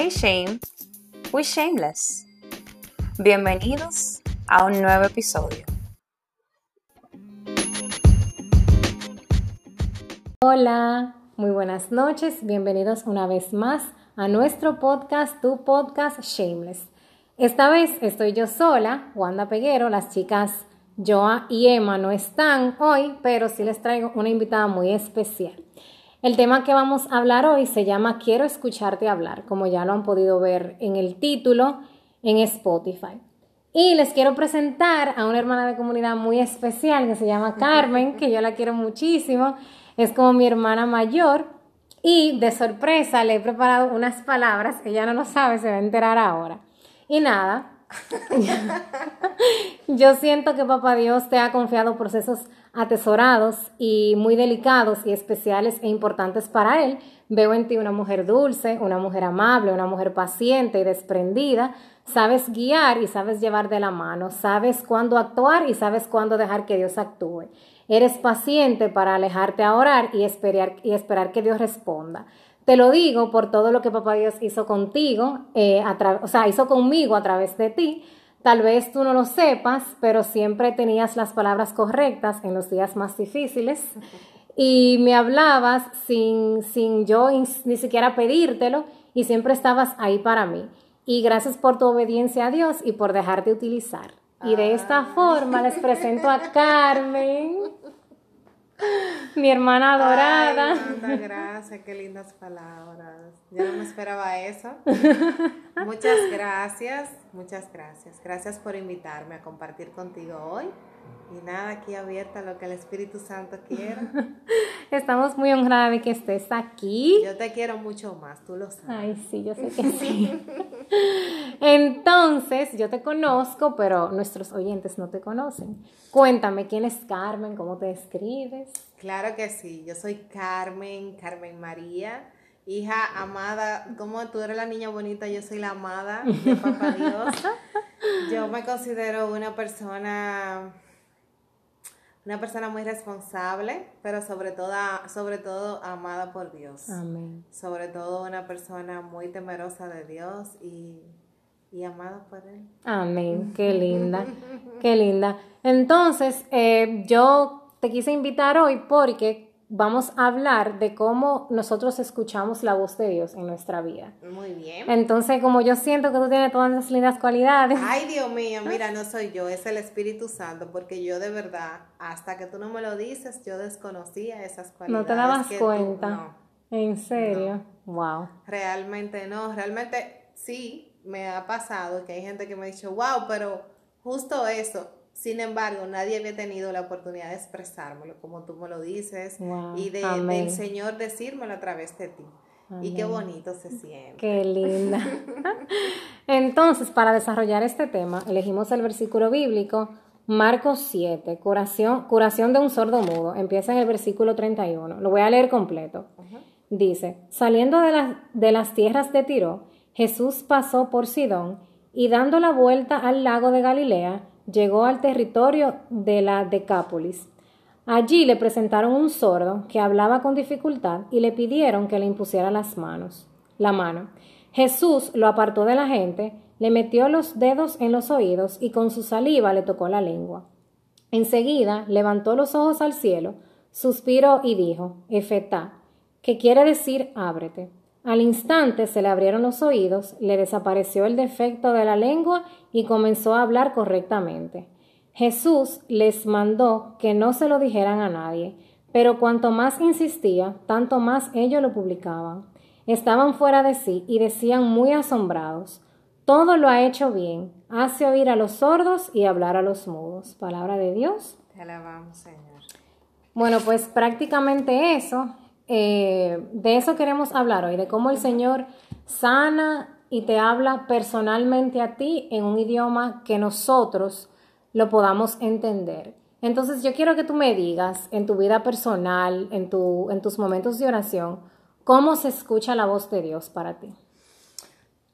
Hey Shame, we shameless. Bienvenidos a un nuevo episodio. Hola, muy buenas noches, bienvenidos una vez más a nuestro podcast, tu podcast Shameless. Esta vez estoy yo sola, Wanda Peguero, las chicas Joa y Emma no están hoy, pero sí les traigo una invitada muy especial. El tema que vamos a hablar hoy se llama Quiero escucharte hablar, como ya lo han podido ver en el título en Spotify. Y les quiero presentar a una hermana de comunidad muy especial que se llama Carmen, que yo la quiero muchísimo. Es como mi hermana mayor. Y de sorpresa le he preparado unas palabras, ella no lo sabe, se va a enterar ahora. Y nada, yo siento que Papá Dios te ha confiado procesos atesorados y muy delicados y especiales e importantes para Él. Veo en ti una mujer dulce, una mujer amable, una mujer paciente y desprendida. Sabes guiar y sabes llevar de la mano. Sabes cuándo actuar y sabes cuándo dejar que Dios actúe. Eres paciente para alejarte a orar y esperar, y esperar que Dios responda. Te lo digo por todo lo que Papá Dios hizo contigo, eh, o sea, hizo conmigo a través de ti. Tal vez tú no lo sepas, pero siempre tenías las palabras correctas en los días más difíciles y me hablabas sin, sin yo ni siquiera pedírtelo y siempre estabas ahí para mí. Y gracias por tu obediencia a Dios y por dejarte utilizar. Y de esta forma les presento a Carmen. Mi hermana adorada. Ay, gracias, qué lindas palabras. Yo no me esperaba eso. Muchas gracias, muchas gracias. Gracias por invitarme a compartir contigo hoy. Y nada, aquí abierta a lo que el Espíritu Santo quiera. Estamos muy honradas de que estés aquí. Yo te quiero mucho más, tú lo sabes. Ay, sí, yo sé que sí. Entonces, yo te conozco, pero nuestros oyentes no te conocen. Cuéntame, ¿quién es Carmen? ¿Cómo te describes? Claro que sí, yo soy Carmen, Carmen María hija amada, como tú eres la niña bonita, yo soy la amada de Papá Dios. Yo me considero una persona una persona muy responsable, pero sobre todo, sobre todo amada por Dios. Amén. Sobre todo una persona muy temerosa de Dios y, y amada por Él. Amén. Qué linda, qué linda. Entonces, eh, yo te quise invitar hoy porque vamos a hablar de cómo nosotros escuchamos la voz de Dios en nuestra vida. Muy bien. Entonces, como yo siento que tú tienes todas esas lindas cualidades. Ay, Dios mío, mira, no soy yo, es el Espíritu Santo, porque yo de verdad, hasta que tú no me lo dices, yo desconocía esas cualidades. No te dabas cuenta. no. ¿En serio? Wow. Realmente no, realmente sí, me ha pasado que hay gente que me ha dicho, wow, pero justo eso, sin embargo, nadie había tenido la oportunidad de expresármelo como tú me lo dices y de, del Señor decírmelo a través de ti. Y qué bonito se siente. Qué linda. Entonces, para desarrollar este tema, elegimos el versículo bíblico Marcos 7, curación, curación de un sordo mudo. Empieza en el versículo 31. Lo voy a leer completo. Dice, saliendo de, de las tierras de Tiro, Jesús pasó por Sidón y dando la vuelta al lago de Galilea, llegó al territorio de la Decápolis. Allí le presentaron un sordo que hablaba con dificultad y le pidieron que le impusiera las manos, la mano. Jesús lo apartó de la gente, le metió los dedos en los oídos y con su saliva le tocó la lengua. Enseguida levantó los ojos al cielo, suspiró y dijo, Efetá, que quiere decir ábrete. Al instante se le abrieron los oídos, le desapareció el defecto de la lengua y comenzó a hablar correctamente. Jesús les mandó que no se lo dijeran a nadie, pero cuanto más insistía, tanto más ellos lo publicaban. Estaban fuera de sí y decían muy asombrados, todo lo ha hecho bien, hace oír a los sordos y hablar a los mudos. Palabra de Dios. Te alabamos, Señor. Bueno, pues prácticamente eso eh, de eso queremos hablar hoy, de cómo el Señor sana y te habla personalmente a ti en un idioma que nosotros lo podamos entender. Entonces yo quiero que tú me digas en tu vida personal, en, tu, en tus momentos de oración, cómo se escucha la voz de Dios para ti.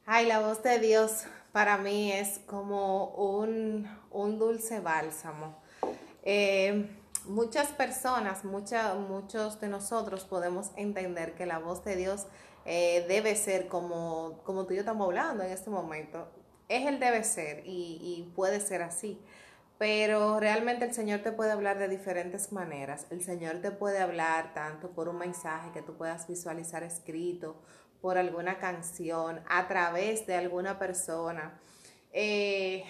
Ay, la voz de Dios para mí es como un, dulce bálsamo. Eh, muchas personas, muchos de nosotros podemos entender que la voz de Dios eh, debe ser como, como tú y yo estamos hablando en este momento. Es el debe ser y, y puede ser así. Pero realmente el Señor te puede hablar de diferentes maneras. El Señor te puede hablar tanto por un mensaje que tú puedas visualizar escrito, por alguna canción, a través de alguna persona. Eh,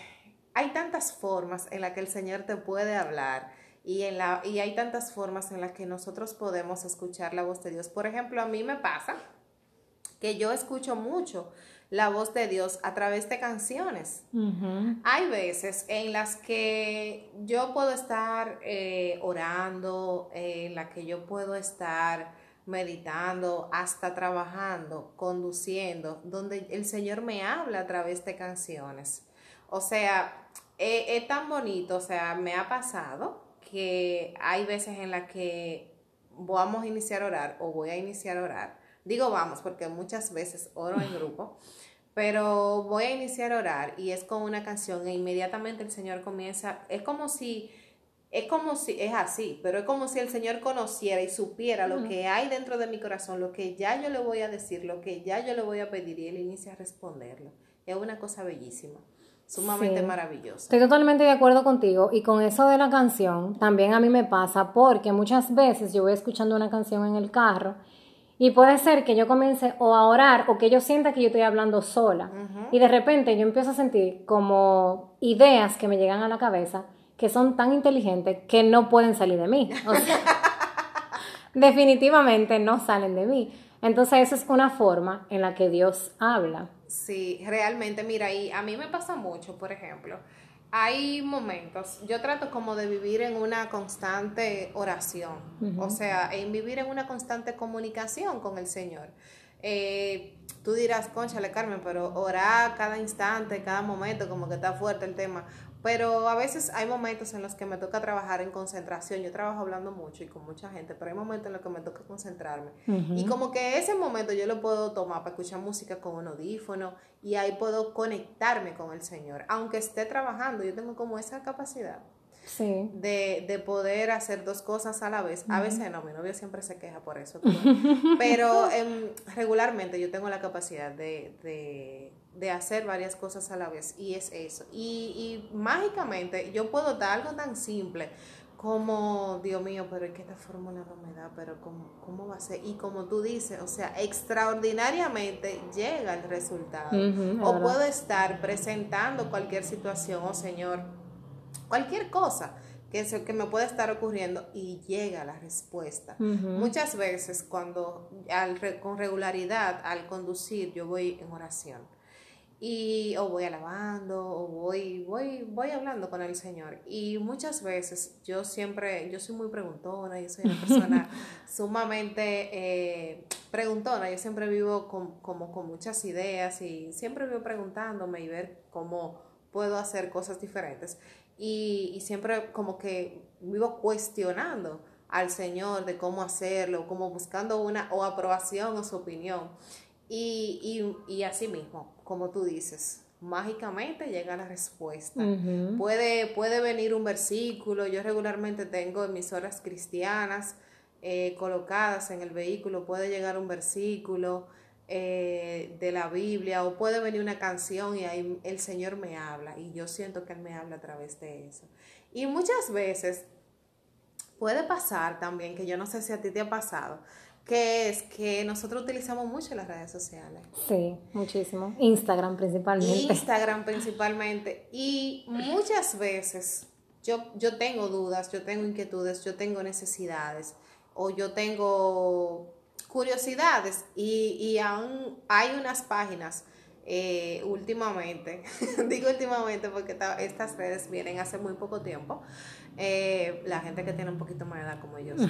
hay tantas formas en las que el Señor te puede hablar y, en la, y hay tantas formas en las que nosotros podemos escuchar la voz de Dios. Por ejemplo, a mí me pasa que yo escucho mucho la voz de Dios a través de canciones. Hay veces en las que yo puedo estar eh, orando, en las que yo puedo estar meditando, hasta trabajando, conduciendo, donde el Señor me habla a través de canciones. O sea, e, es, tan bonito, o sea, me ha pasado que hay veces en las que vamos a iniciar a orar o voy a iniciar a orar. Digo vamos porque muchas veces oro en grupo pero voy a iniciar a orar y es con una canción e inmediatamente el Señor comienza, es como si, es como si, es así, pero es como si el Señor conociera y supiera lo que hay dentro de mi corazón, lo que ya yo le voy a decir, lo que ya yo le voy a pedir y Él inicia a responderlo. Es una cosa bellísima. Sumamente maravillosa. Estoy totalmente de acuerdo contigo y con eso de la canción también a mí me pasa porque muchas veces yo voy escuchando una canción en el carro y puede ser que yo comience o a orar o que yo sienta que yo estoy hablando sola. Y de repente yo empiezo a sentir como ideas que me llegan a la cabeza que son tan inteligentes que no pueden salir de mí. O sea, definitivamente no salen de mí. Entonces esa es una forma en la que Dios habla. Sí, realmente, mira, y a mí me pasa mucho, por ejemplo, hay momentos, yo trato como de vivir en una constante oración, o sea, en vivir en una constante comunicación con el Señor. Eh, tú dirás, conchale Carmen, pero orar cada instante, cada momento, como que está fuerte el tema. Pero a veces hay momentos en los que me toca trabajar en concentración. Yo trabajo hablando mucho y con mucha gente, pero hay momentos en los que me toca concentrarme. Y como que ese momento yo lo puedo tomar para escuchar música con un audífono y ahí puedo conectarme con el Señor. Aunque esté trabajando, yo tengo como esa capacidad. De, poder hacer dos cosas a la vez. A veces no, mi novio siempre se queja por eso. Pero, em, regularmente yo tengo la capacidad de de hacer varias cosas a la vez y es eso. Y, y mágicamente yo puedo dar algo tan simple como, Dios mío, pero es que esta fórmula no me da, pero ¿cómo, ¿cómo va a ser? Y como tú dices, o sea, extraordinariamente llega el resultado. o puedo estar presentando cualquier situación, o oh, Señor, cualquier cosa que, que me puede estar ocurriendo y llega la respuesta. Muchas veces cuando al, con regularidad al conducir yo voy en oración y o voy alabando o voy voy voy hablando con el Señor. Y muchas veces yo siempre yo soy muy preguntona yo soy una persona sumamente eh, preguntona. Yo siempre vivo con, como con muchas ideas y siempre vivo preguntándome y ver cómo puedo hacer cosas diferentes. Y, y siempre como que vivo cuestionando al Señor de cómo hacerlo como buscando una o aprobación o su opinión y, y, y así mismo, como tú dices, mágicamente llega la respuesta. puede, puede venir un versículo, yo regularmente tengo emisoras cristianas eh, colocadas en el vehículo, puede llegar un versículo eh, de la Biblia o puede venir una canción y ahí el Señor me habla y yo siento que Él me habla a través de eso. Y muchas veces puede pasar también, que yo no sé si a ti te ha pasado, que es que nosotros utilizamos mucho las redes sociales. Sí, muchísimo. Instagram principalmente. Instagram principalmente. Y muchas veces yo, yo tengo dudas, yo tengo inquietudes, yo tengo necesidades o yo tengo curiosidades y, y aún hay unas páginas eh, últimamente, digo últimamente porque estas redes vienen hace muy poco tiempo, eh, la gente que tiene un poquito más de edad como yo.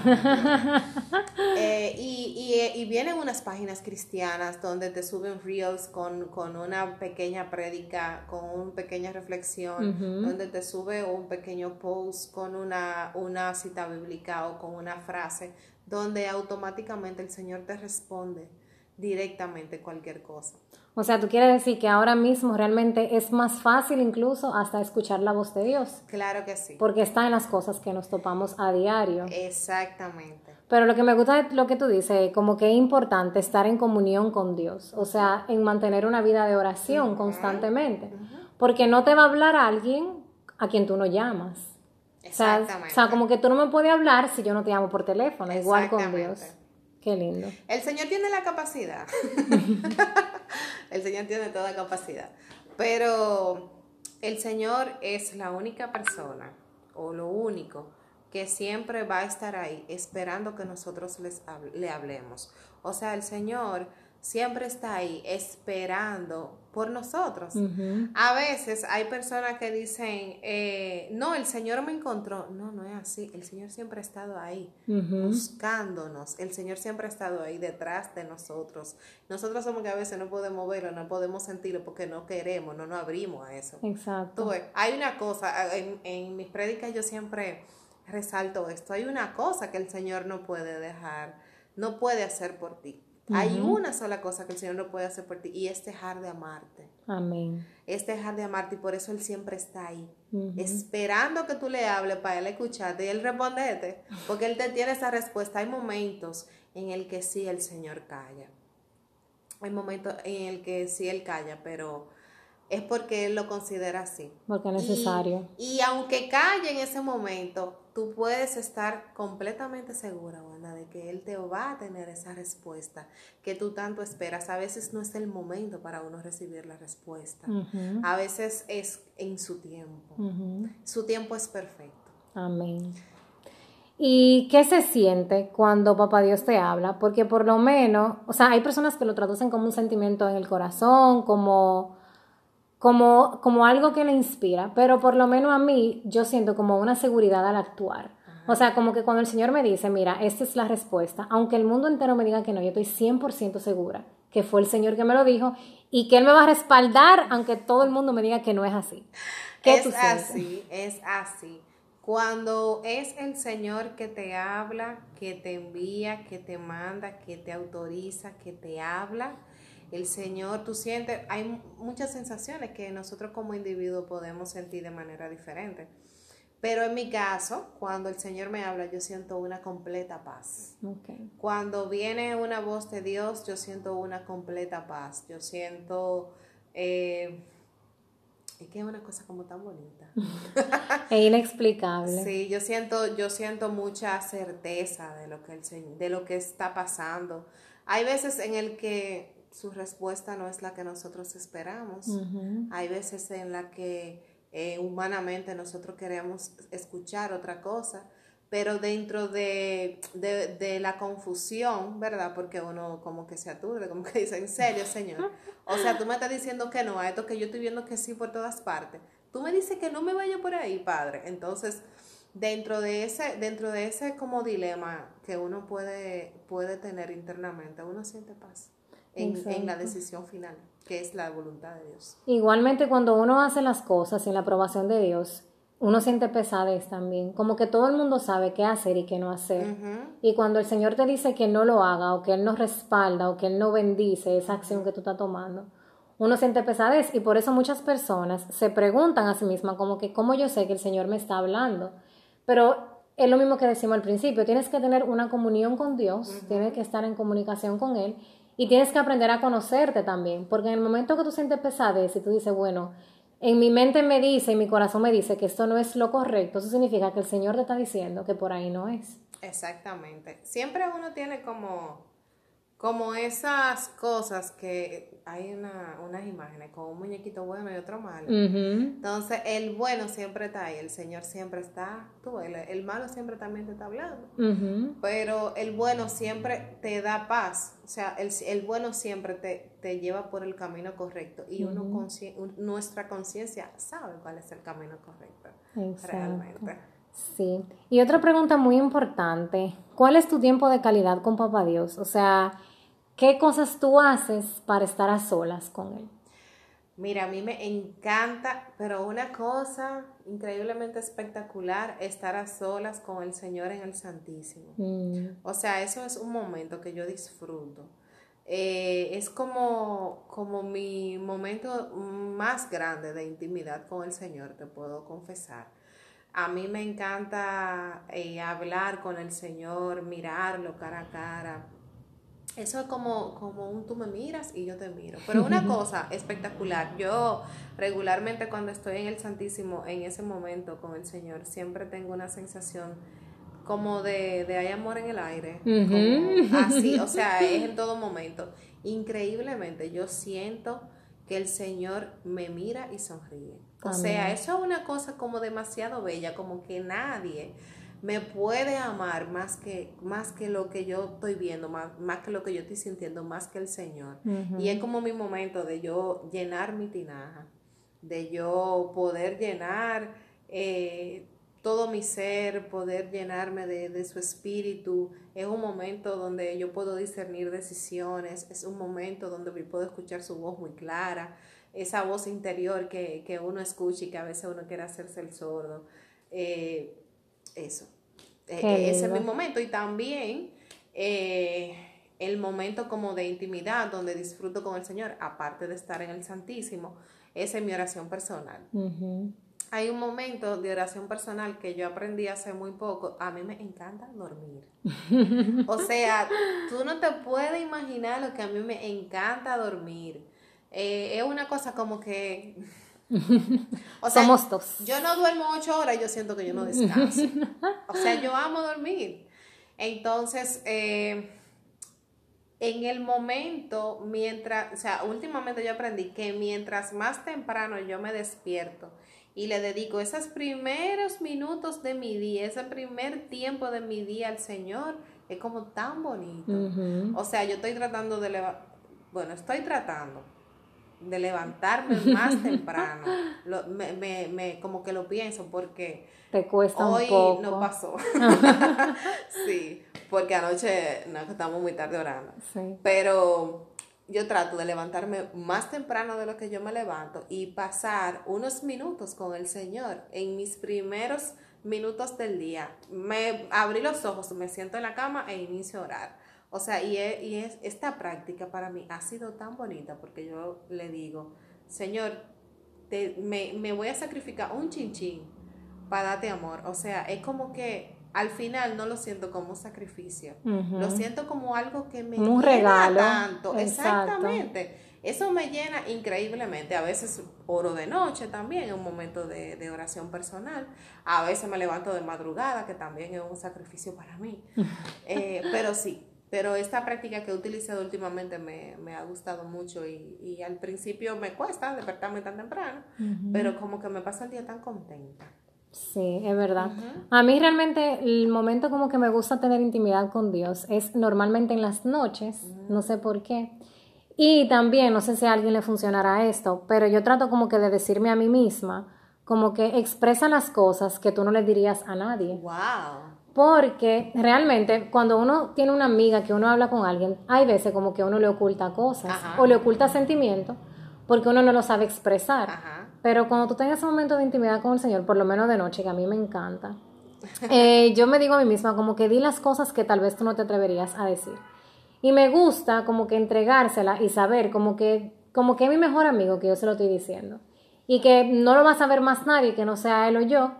Eh, y, vienen unas páginas cristianas donde te suben reels con, una pequeña prédica, con una pequeña reflexión, donde te sube un pequeño post con una, una cita bíblica o con una frase, donde automáticamente el Señor te responde directamente cualquier cosa. O sea, tú quieres decir que ahora mismo realmente es más fácil incluso hasta escuchar la voz de Dios. Claro que sí. Porque está en las cosas que nos topamos a diario. Exactamente. Pero lo que me gusta de lo que tú dices, como que es importante estar en comunión con Dios, o sea, en mantener una vida de oración constantemente, porque no te va a hablar alguien a quien tú no llamas. Exactamente. O sea, como que tú no me puedes hablar si yo no te llamo por teléfono, igual con Dios. Qué lindo. El Señor tiene la capacidad. el Señor tiene toda capacidad. Pero el Señor es la única persona o lo único que siempre va a estar ahí esperando que nosotros les le hablemos. O sea, el Señor siempre está ahí esperando por nosotros. A veces hay personas que dicen, eh, no, el Señor me encontró. No, no es así. El Señor siempre ha estado ahí, buscándonos. El Señor siempre ha estado ahí detrás de nosotros. Nosotros somos que a veces no podemos verlo, no podemos sentirlo porque no queremos, no nos abrimos a eso. Exacto. hay una cosa, en, en mis prédicas yo siempre resalto esto, hay una cosa que el Señor no puede dejar, no puede hacer por ti. Hay una sola cosa que el Señor no puede hacer por ti y es dejar de amarte. Amén. Es dejar de amarte y por eso Él siempre está ahí, esperando que tú le hables para Él escucharte y Él respondete, porque Él te tiene esa respuesta. Hay momentos en el que sí el Señor calla. Hay momentos en el que sí Él calla, pero es porque Él lo considera así. Porque es necesario. Y, aunque calle en ese momento, tú puedes estar completamente segura, Wanda, de que Él te va a tener esa respuesta que tú tanto esperas. A veces no es el momento para uno recibir la respuesta. A veces es en su tiempo. Su tiempo es perfecto. Amén. ¿Y qué se siente cuando Papá Dios te habla? Porque por lo menos, o sea, hay personas que lo traducen como un sentimiento en el corazón, como como, como algo que le inspira, pero por lo menos a mí yo siento como una seguridad al actuar. O sea, como que cuando el Señor me dice, mira, esta es la respuesta, aunque el mundo entero me diga que no, yo estoy 100% segura que fue el Señor que me lo dijo y que Él me va a respaldar aunque todo el mundo me diga que no es así. ¿Qué es así, es así. Cuando es el Señor que te habla, que te envía, que te manda, que te autoriza, que te habla, el Señor, tú sientes, hay muchas sensaciones que nosotros como individuos podemos sentir de manera diferente. Pero en mi caso, cuando el Señor me habla, yo siento una completa paz. Cuando viene una voz de Dios, yo siento una completa paz. Yo siento... Eh, es que es una cosa como tan bonita. es inexplicable. Sí, yo siento, yo siento mucha certeza de lo que el de lo que está pasando. Hay veces en el que su respuesta no es la que nosotros esperamos. Hay veces en la que eh, humanamente nosotros queremos escuchar otra cosa, pero dentro de, la confusión, ¿verdad? Porque uno como que se aturde, como que dice, en serio, Señor. O sea, tú me estás diciendo que no, a esto que yo estoy viendo que sí por todas partes. Tú me dices que no me vaya por ahí, Padre. Entonces, dentro de ese, dentro de ese como dilema que uno puede, puede tener internamente, uno siente paz en, la decisión final, que es la voluntad de Dios. Igualmente cuando uno hace las cosas en la aprobación de Dios, uno siente pesadez también, como que todo el mundo sabe qué hacer y qué no hacer. Y cuando el Señor te dice que no lo haga o que Él no respalda o que Él no bendice esa acción que tú estás tomando, uno siente pesadez y por eso muchas personas se preguntan a sí mismas como que cómo yo sé que el Señor me está hablando. Pero es lo mismo que decimos al principio, tienes que tener una comunión con Dios, tienes que estar en comunicación con Él y tienes que aprender a conocerte también, porque en el momento que tú sientes pesadez y tú dices, bueno, en mi mente me dice, en mi corazón me dice que esto no es lo correcto, eso significa que el Señor te está diciendo que por ahí no es. Exactamente. Siempre uno tiene como como esas cosas que hay una, unas imágenes con un muñequito bueno y otro malo. Entonces, el bueno siempre está ahí, el Señor siempre está, tú, el, el malo siempre también te está hablando. Pero el bueno siempre te da paz, o sea, el, el bueno siempre te, te, lleva por el camino correcto y uno nuestra conciencia sabe cuál es el camino correcto realmente. Sí. Y otra pregunta muy importante, ¿cuál es tu tiempo de calidad con Papá Dios? O sea, ¿Qué cosas tú haces para estar a solas con Él? Mira, a mí me encanta, pero una cosa increíblemente espectacular, estar a solas con el Señor en el Santísimo. Mm. O sea, eso es un momento que yo disfruto. eh, es como, como mi momento más grande de intimidad con el Señor, te puedo confesar. A mí me encanta eh, hablar con el Señor, mirarlo cara a cara. Eso es como, como un tú me miras y yo te miro. Pero una cosa espectacular, yo regularmente cuando estoy en el Santísimo, en ese momento con el Señor, siempre tengo una sensación como de, de hay amor en el aire. así, o sea, es en todo momento. Increíblemente, yo siento que el Señor me mira y sonríe. O sea, eso es una cosa como demasiado bella, como que nadie me puede amar más que, más que lo que yo estoy viendo, más, más que lo que yo estoy sintiendo, más que el Señor. Y es como mi momento de yo llenar mi tinaja, de yo poder llenar eh, todo mi ser, poder llenarme de, de, su espíritu. Es un momento donde yo puedo discernir decisiones, es un momento donde puedo escuchar su voz muy clara, esa voz interior que, que uno escucha y que a veces uno quiere hacerse el sordo. Eh, eso. Eh, ese es mi momento. Y también eh, el momento como de intimidad donde disfruto con el Señor, aparte de estar en el Santísimo, es en mi oración personal hay un momento de oración personal que yo aprendí hace muy poco. A mí me encanta dormir. O sea, tú no te puedes imaginar lo que a mí me encanta dormir. Eh, es una cosa como que... O sea, Somos dos. Yo no duermo ocho horas y yo siento que yo no descanso. O sea, yo amo dormir. Entonces, eh, en el momento, mientras, o sea, últimamente yo aprendí que mientras más temprano yo me despierto, y le dedico esos primeros minutos de mi día, ese primer tiempo de mi día al Señor, es como tan bonito. O sea, yo estoy tratando de bueno, estoy tratando de levantarme más temprano. me, me, como que lo pienso porque Te cuesta hoy un poco. no pasó. sí, porque anoche no, estamos muy tarde orando. Sí. Pero yo trato de levantarme más temprano de lo que yo me levanto y pasar unos minutos con el Señor en mis primeros minutos del día. Me abrí los ojos, me siento en la cama e inicio a orar. O sea, y, es, esta práctica para mí ha sido tan bonita porque yo le digo, Señor, me, me voy a sacrificar un chinchín para darte amor. O sea, es como que al final no lo siento como un sacrificio, lo siento como algo que me un regalo. tanto. Exactamente. Eso me llena increíblemente. A veces oro de noche también, en un momento de, oración personal. A veces me levanto de madrugada, que también es un sacrificio para mí. Eh, pero sí, pero esta práctica que he utilizado últimamente me, ha gustado mucho y, y, al principio me cuesta despertarme tan temprano, pero como que me pasa el día tan contenta. Sí, es verdad. A mí realmente el momento como que me gusta tener intimidad con Dios es normalmente en las noches, no sé por qué. Y también, no sé si a alguien le funcionará esto, pero yo trato como que de decirme a mí misma, como que expresa las cosas que tú no le dirías a nadie. Wow. Porque realmente cuando uno tiene una amiga que uno habla con alguien, hay veces como que uno le oculta cosas o le oculta sentimientos porque uno no lo sabe expresar. Ajá. Pero cuando tú tengas ese momento de intimidad con el Señor, por lo menos de noche, que a mí me encanta, eh, yo me digo a mí misma como que di las cosas que tal vez tú no te atreverías a decir. Y me gusta como que entregársela y saber como que, como que es mi mejor amigo que yo se lo estoy diciendo. Y que no lo va a saber más nadie que no sea él o yo,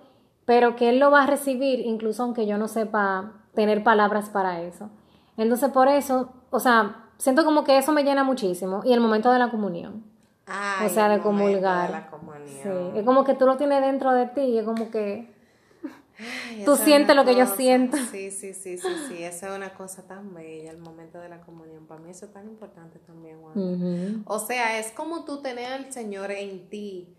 pero que él lo va a recibir incluso aunque yo no sepa tener palabras para eso. Entonces por eso, o sea, siento como que eso me llena muchísimo. Y el momento de la comunión o sea, de comulgar. sí. Es como que tú lo tienes dentro de ti, es como que tú sientes lo que yo siento. Sí, sí, sí, sí, sí, esa es una cosa tan bella, el momento de la comunión. Para mí eso es tan importante también, Juan. O sea, es como tú tener al Señor en ti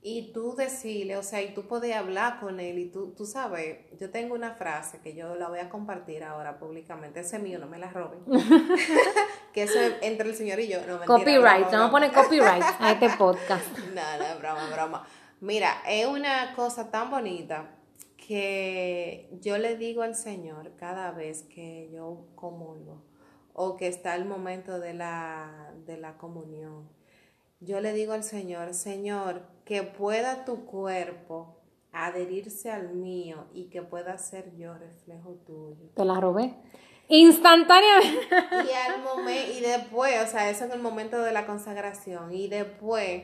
y tú decirle, o sea, y tú puedes hablar con él y tú, tú sabes, yo tengo una frase que yo la voy a compartir ahora públicamente, ese es mío, no me la roben, que eso es entre el Señor y yo. No, copyright, vamos a poner copyright a este podcast. no, no, broma, broma. Mira, es una cosa tan bonita que yo le digo al Señor cada vez que yo comulgo o que está el momento de la, de la comunión yo le digo al Señor, Señor, que pueda tu cuerpo adherirse al mío y que pueda ser yo reflejo tuyo. Te la robé. Instantáneamente. Y, al momento, y después, o sea, eso en el momento de la consagración. Y después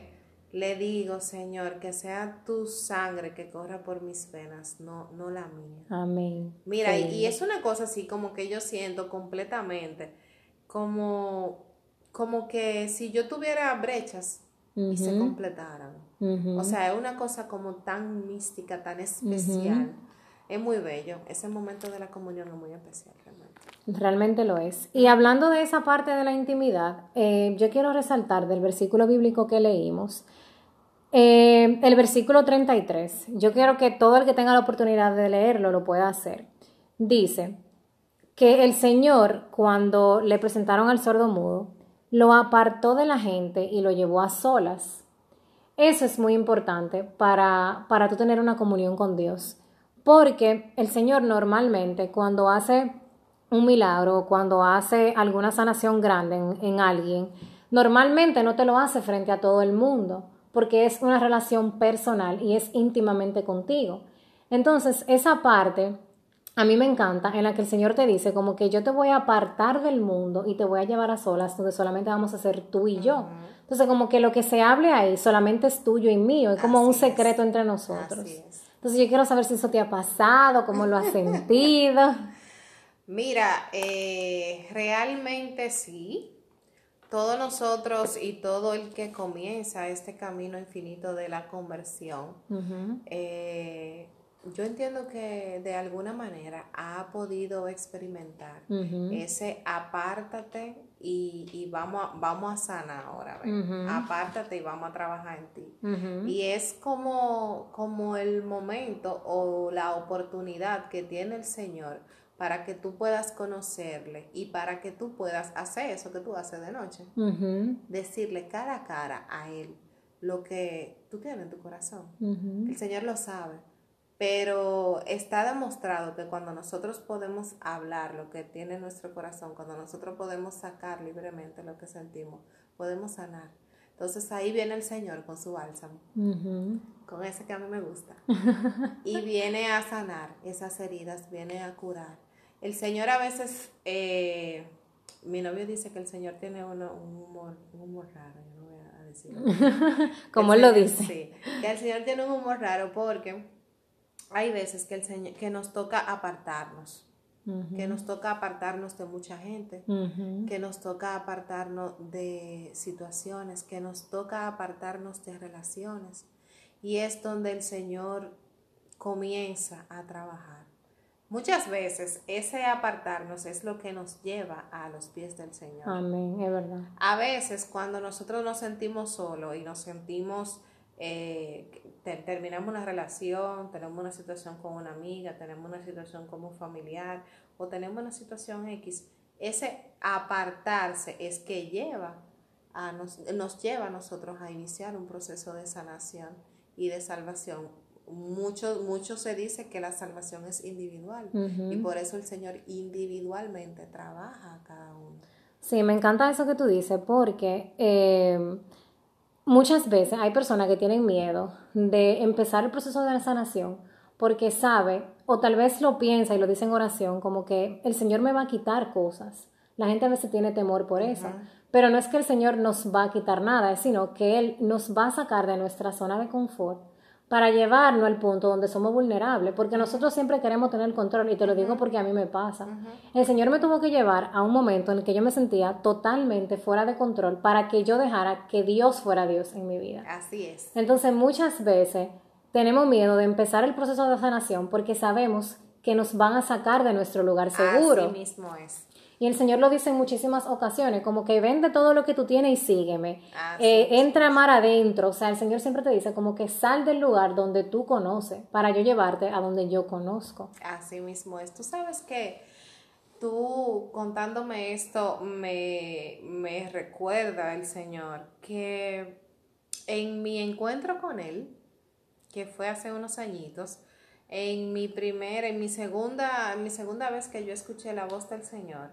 le digo, Señor, que sea tu sangre que corra por mis venas, no, no la mía. Amén. Mira, y, y es una cosa así como que yo siento completamente, como, como que si yo tuviera brechas y se completaran. O sea, es una cosa como tan mística, tan especial. Es muy bello. Ese momento de la comunión es muy especial, realmente. Realmente lo es. Y hablando de esa parte de la intimidad, eh, yo quiero resaltar del versículo bíblico que leímos, eh, el versículo 33. Yo quiero que todo el que tenga la oportunidad de leerlo lo pueda hacer. Dice que el Señor, cuando le presentaron al sordo mudo, lo apartó de la gente y lo llevó a solas. Eso es muy importante para, para tú tener una comunión con Dios. Porque el Señor normalmente cuando hace un milagro, cuando hace alguna sanación grande en, en alguien, normalmente no te lo hace frente a todo el mundo, porque es una relación personal y es íntimamente contigo. Entonces, esa parte a mí me encanta en la que el Señor te dice como que yo te voy a apartar del mundo y te voy a llevar a solas donde solamente vamos a ser tú y yo. Entonces como que lo que se hable ahí solamente es tuyo y mío, es como un secreto entre nosotros. Entonces yo quiero saber si eso te ha pasado, cómo lo has sentido. Mira, eh, realmente sí. Todos nosotros y todo el que comienza este camino infinito de la conversión, eh, yo entiendo que de alguna manera ha podido experimentar ese apártate y, vamos, a, vamos a sanar ahora, apártate y vamos a trabajar en ti. Y es como, como el momento o la oportunidad que tiene el Señor para que tú puedas conocerle y para que tú puedas hacer eso que tú haces de noche. Decirle cara a cara a Él lo que tú tienes en tu corazón. El Señor lo sabe. Pero está demostrado que cuando nosotros podemos hablar lo que tiene nuestro corazón, cuando nosotros podemos sacar libremente lo que sentimos, podemos sanar. Entonces ahí viene el Señor con su bálsamo, con ese que a mí me gusta. y viene a sanar esas heridas, viene a curar. El Señor a veces, eh, mi novio dice que el Señor tiene un, humor, un humor raro, yo no voy a decirlo. Como él lo dice. Sí, que el Señor tiene un humor raro porque hay veces que, el Señor, que nos toca apartarnos, que nos toca apartarnos de mucha gente, que nos toca apartarnos de situaciones, que nos toca apartarnos de relaciones. Y es donde el Señor comienza a trabajar. Muchas veces ese apartarnos es lo que nos lleva a los pies del Señor. Amén, es verdad. A veces cuando nosotros nos sentimos solos y nos sentimos eh, terminamos una relación, tenemos una situación con una amiga, tenemos una situación con un familiar o tenemos una situación X, ese apartarse es que lleva a nos, nos lleva a nosotros a iniciar un proceso de sanación y de salvación. Mucho, mucho se dice que la salvación es individual y por eso el Señor individualmente trabaja a cada uno. Sí, me encanta eso que tú dices porque eh, Muchas veces hay personas que tienen miedo de empezar el proceso de la sanación porque sabe, o tal vez lo piensa y lo dice en oración, como que el Señor me va a quitar cosas. La gente a veces tiene temor por eso, pero no es que el Señor nos va a quitar nada, sino que Él nos va a sacar de nuestra zona de confort para llevarnos al punto donde somos vulnerables, porque nosotros siempre queremos tener control, y te lo digo porque a mí me pasa. El Señor me tuvo que llevar a un momento en el que yo me sentía totalmente fuera de control para que yo dejara que Dios fuera Dios en mi vida. Así es. Entonces muchas veces tenemos miedo de empezar el proceso de sanación porque sabemos que nos van a sacar de nuestro lugar seguro. Así mismo es. Y el Señor lo dice en muchísimas ocasiones, como que vende todo lo que tú tienes y sígueme. Eh, entra mar adentro. O sea, el Señor siempre te dice como que sal del lugar donde tú conoces para yo llevarte a donde yo conozco. Así mismo es. Tú sabes que tú contándome esto me, me recuerda el Señor que en mi encuentro con Él, que fue hace unos añitos, en mi primera, en mi segunda, en mi segunda vez que yo escuché la voz del Señor,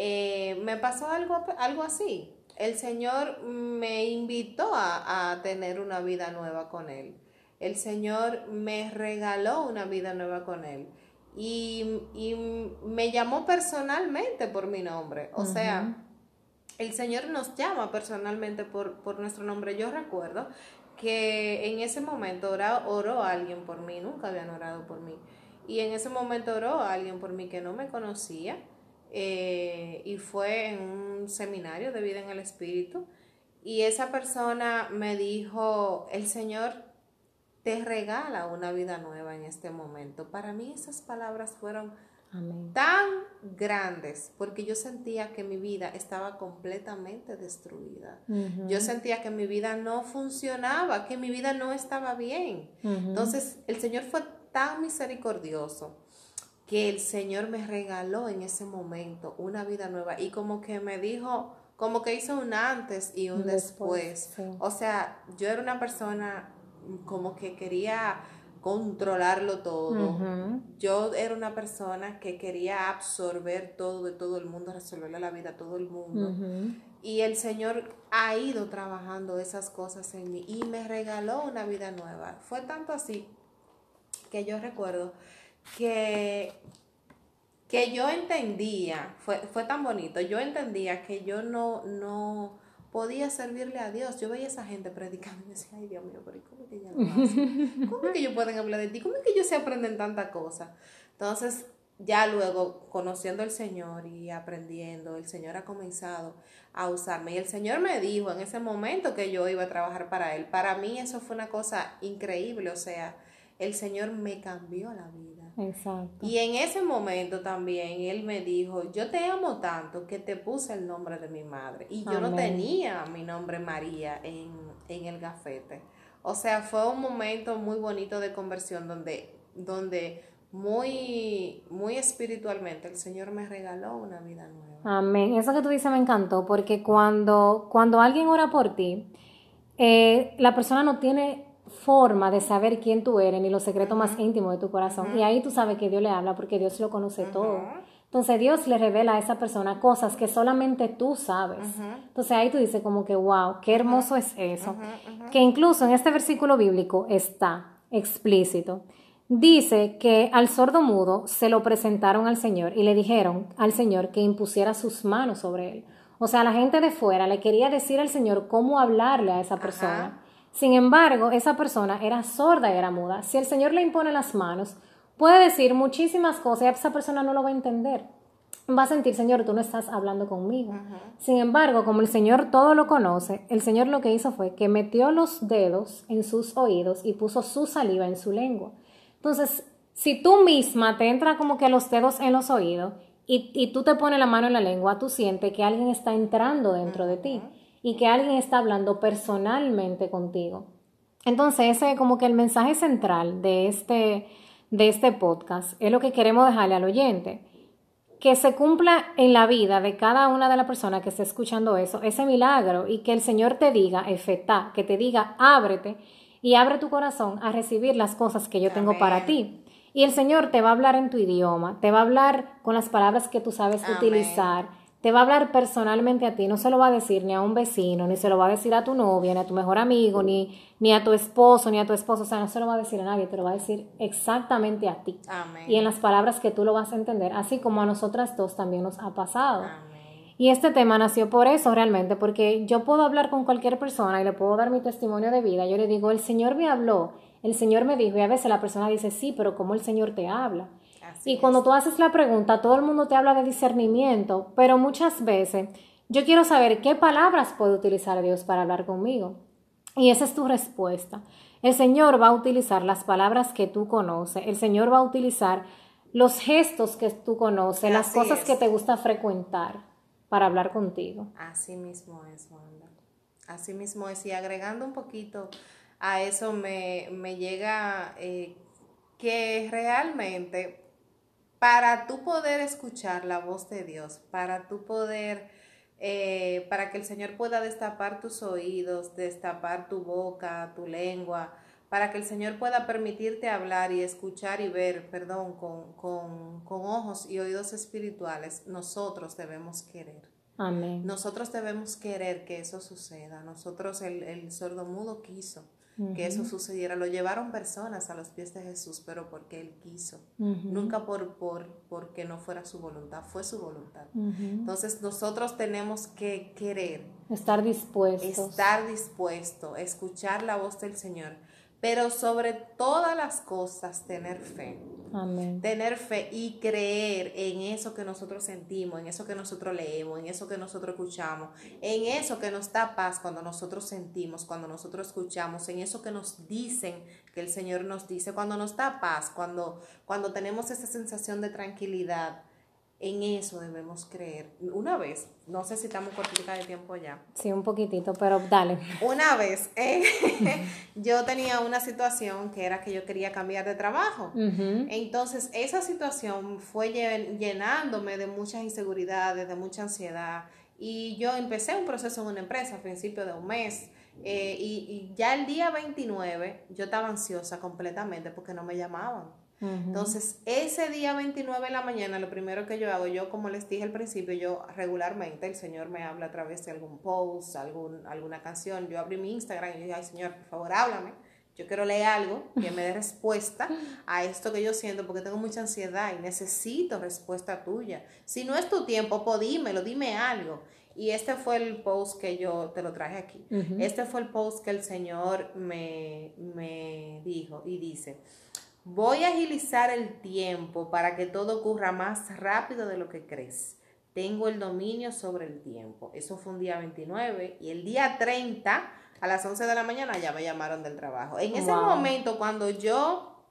eh, me pasó algo, algo así. El Señor me invitó a, tener una vida nueva con Él. El Señor me regaló una vida nueva con Él. y, y me llamó personalmente por mi nombre. O sea, el Señor nos llama personalmente por, por nuestro nombre. Yo recuerdo que en ese momento oró, oró alguien por mí, nunca habían orado por mí. Y en ese momento oró alguien por mí que no me conocía eh, y fue en un seminario de vida en el Espíritu. Y esa persona me dijo, el Señor te regala una vida nueva en este momento. Para mí esas palabras fueron tan grandes porque yo sentía que mi vida estaba completamente destruida. Yo sentía que mi vida no funcionaba, que mi vida no estaba bien. Entonces el Señor fue tan misericordioso que el Señor me regaló en ese momento una vida nueva y como que me dijo, como que hizo un antes y un después. O sea, yo era una persona como que quería controlarlo todo. Yo era una persona que quería absorber todo de todo el mundo, resolverle la vida a todo el mundo. Y el Señor ha ido trabajando esas cosas en mí y me regaló una vida nueva. Fue tanto así que yo recuerdo que, que yo entendía, fue, fue tan bonito, yo entendía que yo no, no podía servirle a Dios. Yo veía a esa gente predicando y decía, ay Dios mío, pero ¿cómo que ya lo hacen? ¿Cómo que ellos pueden hablar de ti? ¿Cómo que ellos se aprenden tanta cosa? Entonces, ya luego, conociendo al Señor y aprendiendo, el Señor ha comenzado a usarme. Y el Señor me dijo en ese momento que yo iba a trabajar para Él. Para mí eso fue una cosa increíble, o sea, el Señor me cambió la vida. Exacto. Y en ese momento también Él me dijo, yo te amo tanto que te puse el nombre de mi madre. Y yo no tenía mi nombre María en, en el gafete. O sea, fue un momento muy bonito de conversión donde, donde muy, muy espiritualmente el Señor me regaló una vida nueva. Amén. Eso que tú dices me encantó porque cuando, cuando alguien ora por ti, eh, la persona no tiene forma de saber quién tú eres ni los secretos más íntimos de tu corazón. Y ahí tú sabes que Dios le habla porque Dios lo conoce todo. Entonces Dios le revela a esa persona cosas que solamente tú sabes. Entonces ahí tú dices como que, wow, qué hermoso es eso. Que incluso en este versículo bíblico está explícito. Dice que al sordo mudo se lo presentaron al Señor y le dijeron al Señor que impusiera sus manos sobre él. O sea, la gente de fuera le quería decir al Señor cómo hablarle a esa persona. Sin embargo, esa persona era sorda y era muda. Si el Señor le impone las manos, puede decir muchísimas cosas y esa persona no lo va a entender. Va a sentir, Señor, tú no estás hablando conmigo. Sin embargo, como el Señor todo lo conoce, el Señor lo que hizo fue que metió los dedos en sus oídos y puso su saliva en su lengua. Entonces, si tú misma te entra como que los dedos en los oídos y, y tú te pones la mano en la lengua, tú sientes que alguien está entrando dentro de ti y que alguien está hablando personalmente contigo. Entonces, ese es como que el mensaje central de este, de este podcast es lo que queremos dejarle al oyente. Que se cumpla en la vida de cada una de las personas que esté escuchando eso, ese milagro, y que el Señor te diga, efecta, que te diga, ábrete y abre tu corazón a recibir las cosas que yo tengo para ti. Y el Señor te va a hablar en tu idioma, te va a hablar con las palabras que tú sabes utilizar te va a hablar personalmente a ti, no se lo va a decir ni a un vecino, ni se lo va a decir a tu novia, ni a tu mejor amigo, ni, ni a tu esposo, ni a tu esposo, o sea, no se lo va a decir a nadie, te lo va a decir exactamente a ti. Amén. Y en las palabras que tú lo vas a entender, así como a nosotras dos también nos ha pasado. Amén. Y este tema nació por eso realmente, porque yo puedo hablar con cualquier persona y le puedo dar mi testimonio de vida. Yo le digo, el Señor me habló, el Señor me dijo, y a veces la persona dice, sí, pero ¿cómo el Señor te habla? Y cuando tú haces la pregunta, todo el mundo te habla de discernimiento, pero muchas veces yo quiero saber qué palabras puede utilizar Dios para hablar conmigo. Y esa es tu respuesta. El Señor va a utilizar las palabras que tú conoces, el Señor va a utilizar los gestos que tú conoces, las cosas que te gusta frecuentar para hablar contigo. Así mismo es, Wanda. Así mismo es. Y agregando un poquito a eso, me, llega eh, que realmente para tú poder escuchar la voz de Dios, para tú poder, eh, para que el Señor pueda destapar tus oídos, destapar tu boca, tu lengua, para que el Señor pueda permitirte hablar y escuchar y ver, perdón, con, con, con ojos y oídos espirituales, nosotros debemos querer. Amén. Nosotros debemos querer que eso suceda. Nosotros, el, el sordo mudo quiso que eso sucediera. Lo llevaron personas a los pies de Jesús, pero porque Él quiso. Nunca por, por porque no fuera su voluntad, fue su voluntad. Entonces nosotros tenemos que querer. Estar dispuestos. Estar dispuesto, escuchar la voz del Señor pero sobre todas las cosas tener fe. Tener fe y creer en eso que nosotros sentimos, en eso que nosotros leemos, en eso que nosotros escuchamos, en eso que nos da paz cuando nosotros sentimos, cuando nosotros escuchamos, en eso que nos dicen que el Señor nos dice, cuando nos da paz, cuando, cuando tenemos esa sensación de tranquilidad en eso debemos creer. Una vez, no sé si estamos cortica de tiempo ya. Sí, un poquitito, pero dale. Una vez, eh, yo tenía una situación que era que yo quería cambiar de trabajo. Entonces, esa situación fue llenándome de muchas inseguridades, de mucha ansiedad. Y yo empecé un proceso en una empresa a principio de un mes. Eh, y, y ya el día 29 yo estaba ansiosa completamente porque no me llamaban. Entonces, ese día 29 de la mañana, lo primero que yo hago, yo como les dije al principio, yo regularmente, el Señor me habla a través de algún post, algún, alguna canción, yo abrí mi Instagram y dije, ay Señor, por favor, háblame. Yo quiero leer algo que me dé respuesta a esto que yo siento porque tengo mucha ansiedad y necesito respuesta tuya. Si no es tu tiempo, pues dímelo, dime algo. Y este fue el post que yo te lo traje aquí. Este fue el post que el Señor me, me dijo y dice, Voy a agilizar el tiempo para que todo ocurra más rápido de lo que crees. Tengo el dominio sobre el tiempo. Eso fue un día 29 y el día 30 a las 11 de la mañana ya me llamaron del trabajo. En ese momento, cuando yo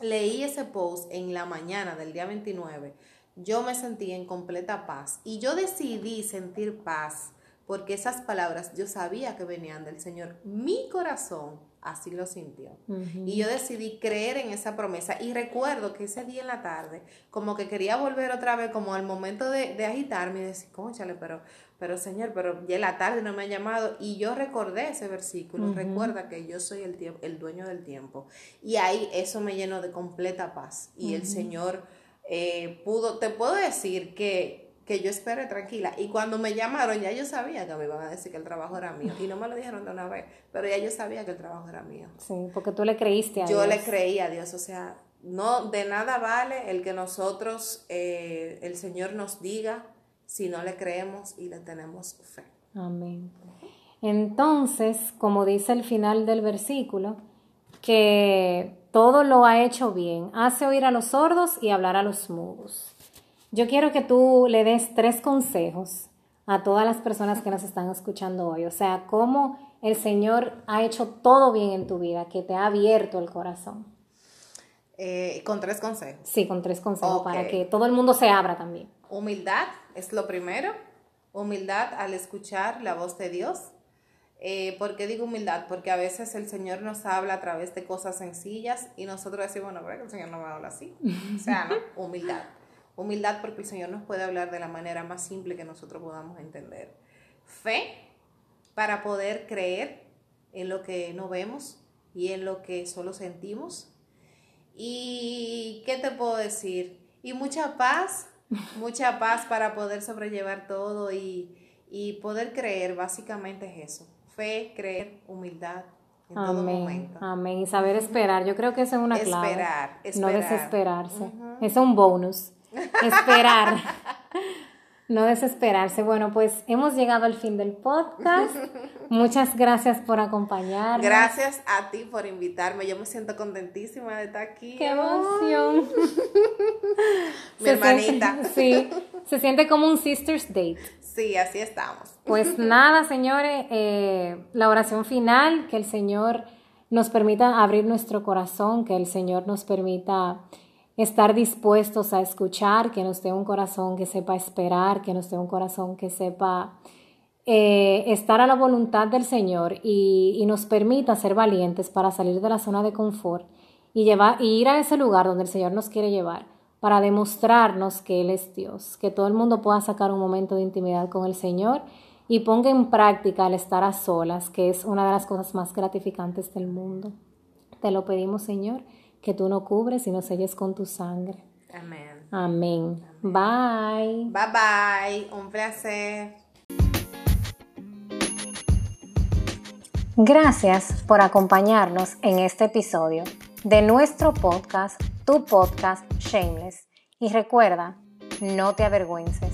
leí ese post en la mañana del día 29, yo me sentí en completa paz y yo decidí sentir paz porque esas palabras yo sabía que venían del Señor. Mi corazón así lo sintió. Y yo decidí creer en esa promesa. Y recuerdo que ese día en la tarde, como que quería volver otra vez, como al momento de, agitarme y decir, conchale, pero, pero Señor, pero ya en la tarde no me ha llamado. Y yo recordé ese versículo. Recuerda que yo soy el, el dueño del tiempo. Y ahí eso me llenó de completa paz. Y el Señor eh, pudo, te puedo decir que que yo esperé tranquila. Y cuando me llamaron, ya yo sabía que me iban a decir que el trabajo era mío. Y no me lo dijeron de una vez, pero ya yo sabía que el trabajo era mío. Sí, porque tú le creíste a Dios. Yo le creí a Dios, o sea, no de nada vale el que nosotros, eh, el Señor nos diga si no le creemos y le tenemos fe. Amén. Entonces, como dice el final del versículo, que todo lo ha hecho bien, hace oír a los sordos y hablar a los mudos. Yo quiero que tú le des tres consejos a todas las personas que nos están escuchando hoy. O sea, cómo el Señor ha hecho todo bien en tu vida, que te ha abierto el corazón. Eh, con tres consejos. Sí, con tres consejos para que todo el mundo se abra también. Humildad es lo primero. Humildad al escuchar la voz de Dios. Eh, ¿Por qué digo humildad? Porque a veces el Señor nos habla a través de cosas sencillas y nosotros decimos, bueno, pero el Señor no me habla así. O sea, ¿no? humildad. Humildad porque el Señor nos puede hablar de la manera más simple que nosotros podamos entender. Fe para poder creer en lo que no vemos y en lo que solo sentimos. ¿Y qué te puedo decir? Y mucha paz, mucha paz para poder sobrellevar todo y, poder creer, básicamente es eso. Fe, creer, humildad, en todo momento. Amén. Y saber esperar. Yo creo que eso es una clave. Esperar, No desesperarse. Es un bonus. Esperar. No desesperarse. Bueno, pues hemos llegado al fin del podcast. Muchas gracias por acompañarnos. Gracias a ti por invitarme. Yo me siento contentísima de estar aquí. ¡Qué emoción! Mi hermanita. sí, se siente como un sister's date. Sí, así estamos. Pues nada, señores, eh, la oración final, que el Señor nos permita abrir nuestro corazón, que el Señor nos permita estar dispuestos a escuchar, que nos dé un corazón que sepa esperar, que nos dé un corazón que sepa eh, estar a la voluntad del Señor y, nos permita ser valientes para salir de la zona de confort y, llevar, y ir a ese lugar donde el Señor nos quiere llevar para demostrarnos que Él es Dios, que todo el mundo pueda sacar un momento de intimidad con el Señor y ponga en práctica el estar a solas, que es una de las cosas más gratificantes del mundo. Te lo pedimos, Señor que tú no cubres y no selles con tu sangre. Amén. Amén. Bye. Bye bye. Un placer. Gracias por acompañarnos en este episodio de nuestro podcast, tu podcast Shameless. Y recuerda, no te avergüences